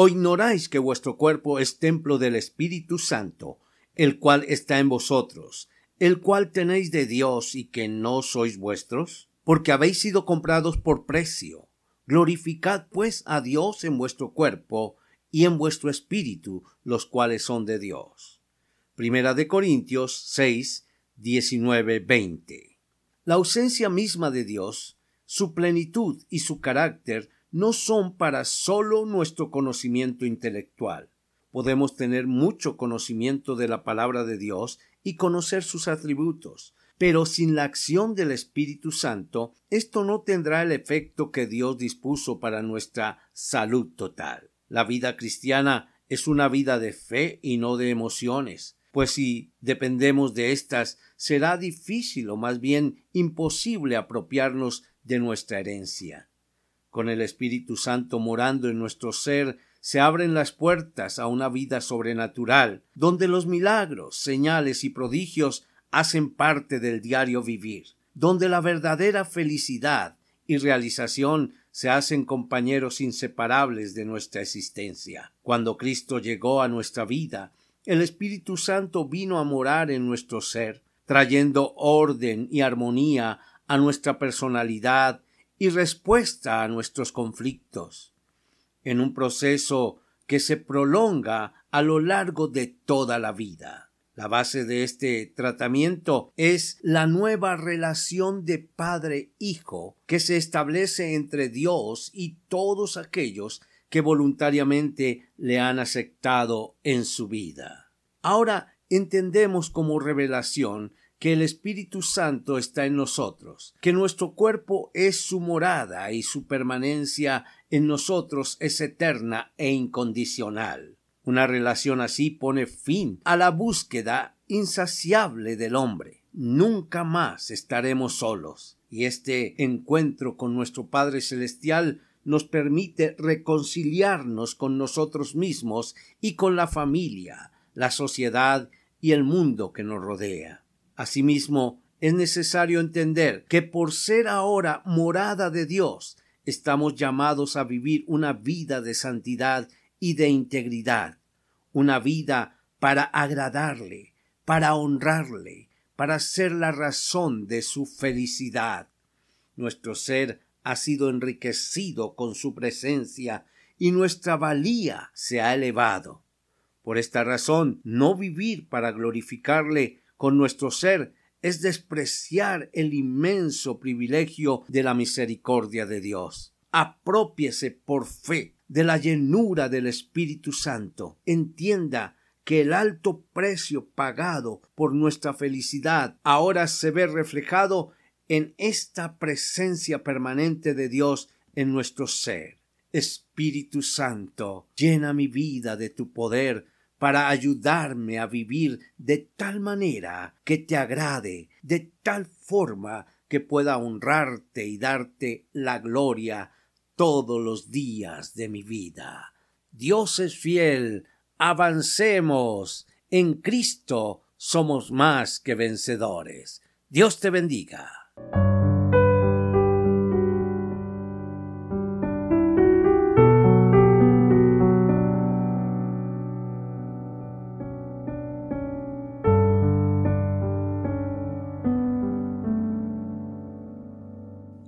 ¿O ignoráis que vuestro cuerpo es templo del Espíritu Santo, el cual está en vosotros, el cual tenéis de Dios y que no sois vuestros? Porque habéis sido comprados por precio. Glorificad pues a Dios en vuestro cuerpo y en vuestro espíritu, los cuales son de Dios. Primera de Corintios 6, 19, 20. La ausencia misma de Dios, su plenitud y su carácter no son para solo nuestro conocimiento intelectual. Podemos tener mucho conocimiento de la palabra de Dios y conocer sus atributos, pero sin la acción del Espíritu Santo, esto no tendrá el efecto que Dios dispuso para nuestra salud total. La vida cristiana es una vida de fe y no de emociones, pues si dependemos de éstas, será difícil o más bien imposible apropiarnos de nuestra herencia. Con el Espíritu Santo morando en nuestro ser, se abren las puertas a una vida sobrenatural, donde los milagros, señales y prodigios hacen parte del diario vivir, donde la verdadera felicidad y realización se hacen compañeros inseparables de nuestra existencia. Cuando Cristo llegó a nuestra vida, el Espíritu Santo vino a morar en nuestro ser, trayendo orden y armonía a nuestra personalidad y respuesta a nuestros conflictos, en un proceso que se prolonga a lo largo de toda la vida. La base de este tratamiento es la nueva relación de padre-hijo que se establece entre Dios y todos aquellos que voluntariamente le han aceptado en su vida. Ahora entendemos como revelación que el Espíritu Santo está en nosotros, que nuestro cuerpo es su morada y su permanencia en nosotros es eterna e incondicional. Una relación así pone fin a la búsqueda insaciable del hombre. Nunca más estaremos solos, y este encuentro con nuestro Padre Celestial nos permite reconciliarnos con nosotros mismos y con la familia, la sociedad y el mundo que nos rodea. Asimismo, es necesario entender que por ser ahora morada de Dios, estamos llamados a vivir una vida de santidad y de integridad, una vida para agradarle, para honrarle, para ser la razón de su felicidad. Nuestro ser ha sido enriquecido con su presencia y nuestra valía se ha elevado. Por esta razón, no vivir para glorificarle con nuestro ser es despreciar el inmenso privilegio de la misericordia de Dios. Apropiese por fe de la llenura del Espíritu Santo. Entienda que el alto precio pagado por nuestra felicidad ahora se ve reflejado en esta presencia permanente de Dios en nuestro ser. Espíritu Santo, llena mi vida de tu poder para ayudarme a vivir de tal manera que te agrade, de tal forma que pueda honrarte y darte la gloria todos los días de mi vida. Dios es fiel, avancemos. En Cristo somos más que vencedores. Dios te bendiga.